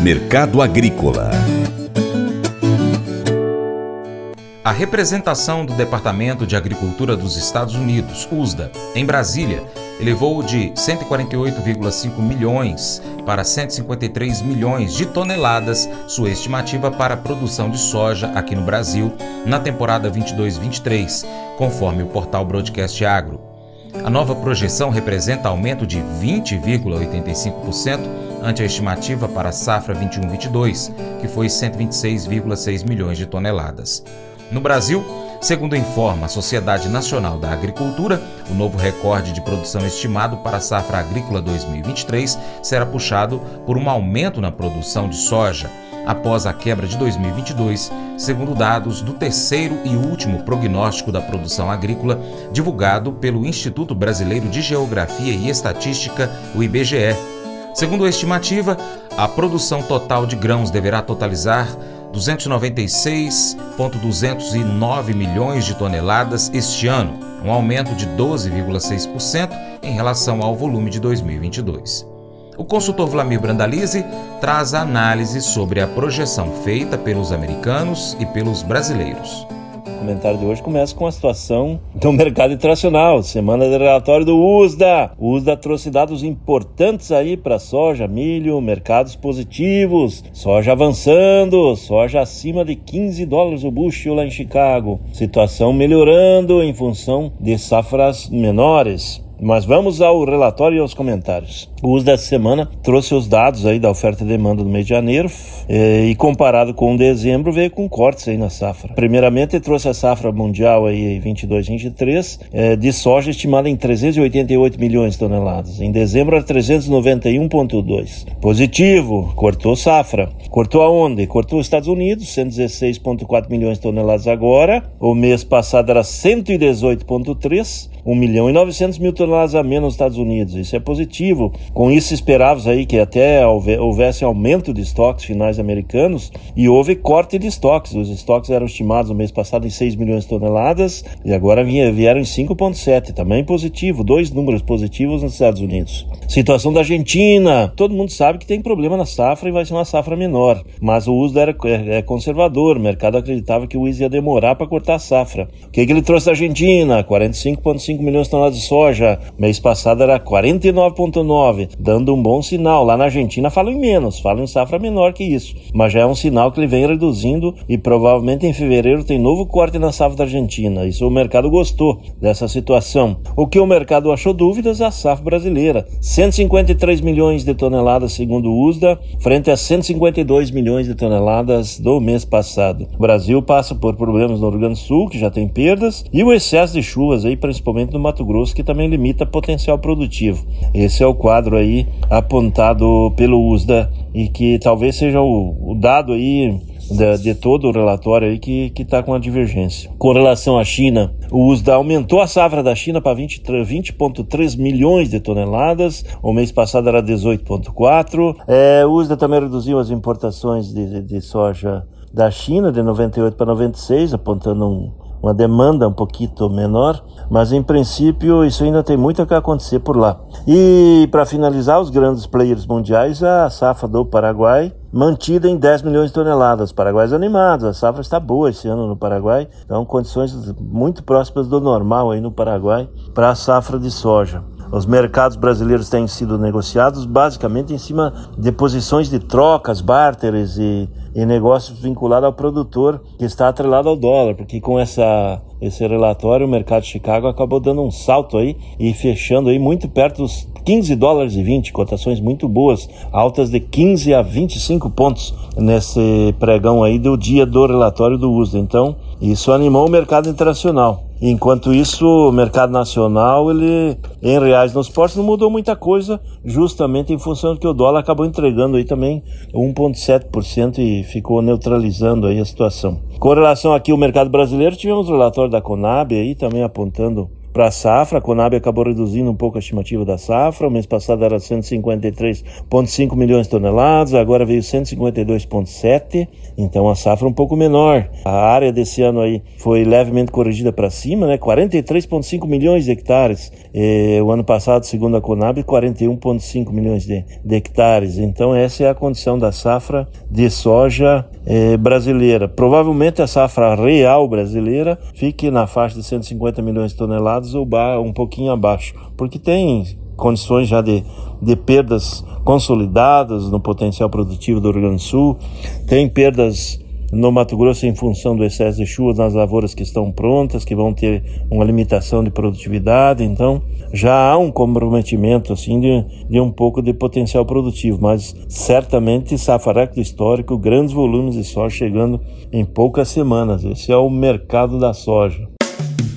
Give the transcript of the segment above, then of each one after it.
Mercado Agrícola A representação do Departamento de Agricultura dos Estados Unidos, USDA, em Brasília, elevou de 148,5 milhões para 153 milhões de toneladas sua estimativa para a produção de soja aqui no Brasil na temporada 22-23, conforme o portal Broadcast Agro. A nova projeção representa aumento de 20,85% ante a estimativa para a safra 21-22, que foi 126,6 milhões de toneladas. No Brasil, segundo informa a Sociedade Nacional da Agricultura, o novo recorde de produção estimado para a safra agrícola 2023 será puxado por um aumento na produção de soja após a quebra de 2022, segundo dados do terceiro e último prognóstico da produção agrícola divulgado pelo Instituto Brasileiro de Geografia e Estatística, o IBGE. Segundo a estimativa, a produção total de grãos deverá totalizar 296,209 milhões de toneladas este ano, um aumento de 12,6% em relação ao volume de 2022. O consultor Vlamir Brandalize traz a análise sobre a projeção feita pelos americanos e pelos brasileiros. Comentário de hoje começa com a situação do mercado internacional. Semana de relatório do USDA. O USDA trouxe dados importantes aí para soja, milho, mercados positivos, soja avançando, soja acima de 15 dólares o bushel lá em Chicago. Situação melhorando em função de safras menores. Mas vamos ao relatório e aos comentários. O uso dessa semana trouxe os dados aí da oferta e demanda do mês de janeiro eh, e comparado com dezembro veio com cortes aí na safra. Primeiramente trouxe a safra mundial aí 22-23 eh, de soja estimada em 388 milhões de toneladas. Em dezembro era 391,2. Positivo, cortou safra. Cortou aonde? Cortou os Estados Unidos, 116,4 milhões de toneladas agora. O mês passado era 118,3 1 milhão e 900 mil toneladas a menos nos Estados Unidos. Isso é positivo. Com isso, esperávamos aí que até houvesse aumento de estoques finais americanos e houve corte de estoques. Os estoques eram estimados no mês passado em 6 milhões de toneladas e agora vieram em 5,7. Também positivo, dois números positivos nos Estados Unidos. Situação da Argentina. Todo mundo sabe que tem problema na safra e vai ser uma safra menor. Mas o uso era é, é conservador. O mercado acreditava que o uso ia demorar para cortar a safra. O que, que ele trouxe da Argentina? 45,5 5 milhões de toneladas de soja. Mês passado era 49,9, dando um bom sinal. Lá na Argentina falam em menos, falam em safra menor que isso. Mas já é um sinal que ele vem reduzindo e provavelmente em fevereiro tem novo corte na safra da Argentina. Isso o mercado gostou dessa situação. O que o mercado achou dúvidas é a safra brasileira. 153 milhões de toneladas segundo o USDA, frente a 152 milhões de toneladas do mês passado. O Brasil passa por problemas no Rio Grande do Sul, que já tem perdas, e o excesso de chuvas aí, principalmente do Mato Grosso, que também limita potencial produtivo. Esse é o quadro aí apontado pelo USDA e que talvez seja o, o dado aí de, de, todo o relatório aí que está com a divergência. Com relação à China, o USDA aumentou a safra da China para 20,3 20 milhões de toneladas, o mês passado era 18,4. É, o USDA também reduziu as importações de, de, de soja da China de 98 para 96, apontando um, uma demanda um pouquinho menor, mas em princípio isso ainda tem muito que acontecer por lá. E para finalizar, os grandes players mundiais, a safra do Paraguai mantida em 10 milhões de toneladas. Paraguaios animados, a safra está boa esse ano no Paraguai, então condições muito próximas do normal aí no Paraguai para a safra de soja. Os mercados brasileiros têm sido negociados basicamente em cima de posições de trocas, barteres e, e negócios vinculados ao produtor que está atrelado ao dólar, porque com essa esse relatório, o mercado de Chicago acabou dando um salto aí e fechando aí muito perto dos 15 dólares e 20, cotações muito boas, altas de 15 a 25 pontos nesse pregão aí do dia do relatório do USDA. Então, isso animou o mercado internacional. Enquanto isso, o mercado nacional, ele em reais nos portos não mudou muita coisa, justamente em função de que o dólar acabou entregando aí também 1,7% e ficou neutralizando aí a situação. Com relação aqui ao mercado brasileiro, tivemos o relatório da Conab aí também apontando para a safra. A Conab acabou reduzindo um pouco a estimativa da safra. O mês passado era 153,5 milhões de toneladas, agora veio 152,7. Então a safra um pouco menor. A área desse ano aí foi levemente corrigida para cima, né? 43,5 milhões de hectares. E, o ano passado, segundo a Conab, 41,5 milhões de, de, hectares. Então essa é a condição da safra de soja eh, brasileira. Provavelmente a safra real brasileira fique na faixa de 150 milhões de toneladas ou um pouquinho abaixo, porque tem condições já de, de perdas consolidadas no potencial produtivo do Rio Grande do Sul, tem perdas no Mato Grosso em função do excesso de chuvas nas lavouras que estão prontas, que vão ter uma limitação de produtividade, então já há um comprometimento assim de, de um pouco de potencial produtivo, mas certamente safra histórico, grandes volumes de soja chegando em poucas semanas. Esse é o mercado da soja.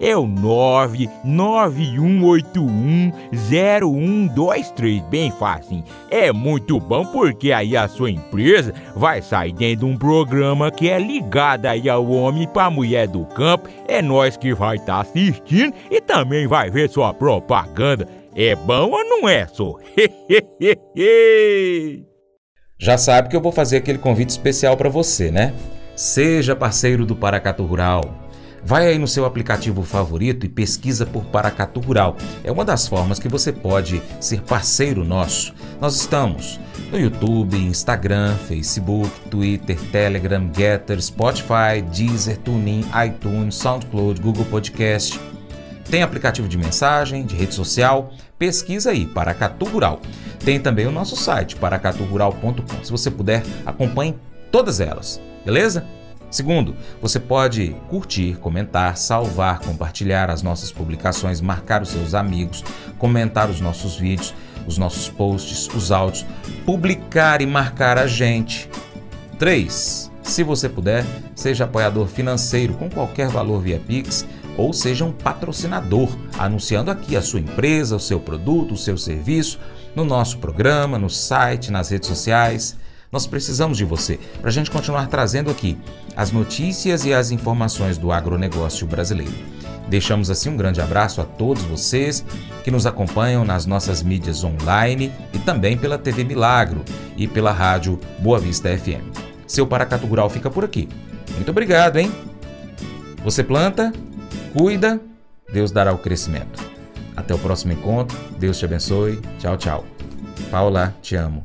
é o 991810123, bem fácil. É muito bom porque aí a sua empresa vai sair dentro de um programa que é ligado aí ao homem para mulher do campo. É nós que vai estar tá assistindo e também vai ver sua propaganda. É bom ou não é, só? Já sabe que eu vou fazer aquele convite especial para você, né? Seja parceiro do Paracato Rural. Vai aí no seu aplicativo favorito e pesquisa por Paracatu Rural. É uma das formas que você pode ser parceiro nosso. Nós estamos no YouTube, Instagram, Facebook, Twitter, Telegram, Getter, Spotify, Deezer, TuneIn, iTunes, SoundCloud, Google Podcast. Tem aplicativo de mensagem, de rede social. Pesquisa aí, Paracatu Rural. Tem também o nosso site, paracaturural.com. Se você puder, acompanhe todas elas, beleza? Segundo, você pode curtir, comentar, salvar, compartilhar as nossas publicações, marcar os seus amigos, comentar os nossos vídeos, os nossos posts, os áudios, publicar e marcar a gente. 3. Se você puder, seja apoiador financeiro com qualquer valor via Pix ou seja um patrocinador, anunciando aqui a sua empresa, o seu produto, o seu serviço, no nosso programa, no site, nas redes sociais. Nós precisamos de você para a gente continuar trazendo aqui as notícias e as informações do agronegócio brasileiro. Deixamos assim um grande abraço a todos vocês que nos acompanham nas nossas mídias online e também pela TV Milagro e pela rádio Boa Vista FM. Seu Paracatu Rural fica por aqui. Muito obrigado, hein? Você planta, cuida, Deus dará o crescimento. Até o próximo encontro. Deus te abençoe. Tchau, tchau. Paula, te amo.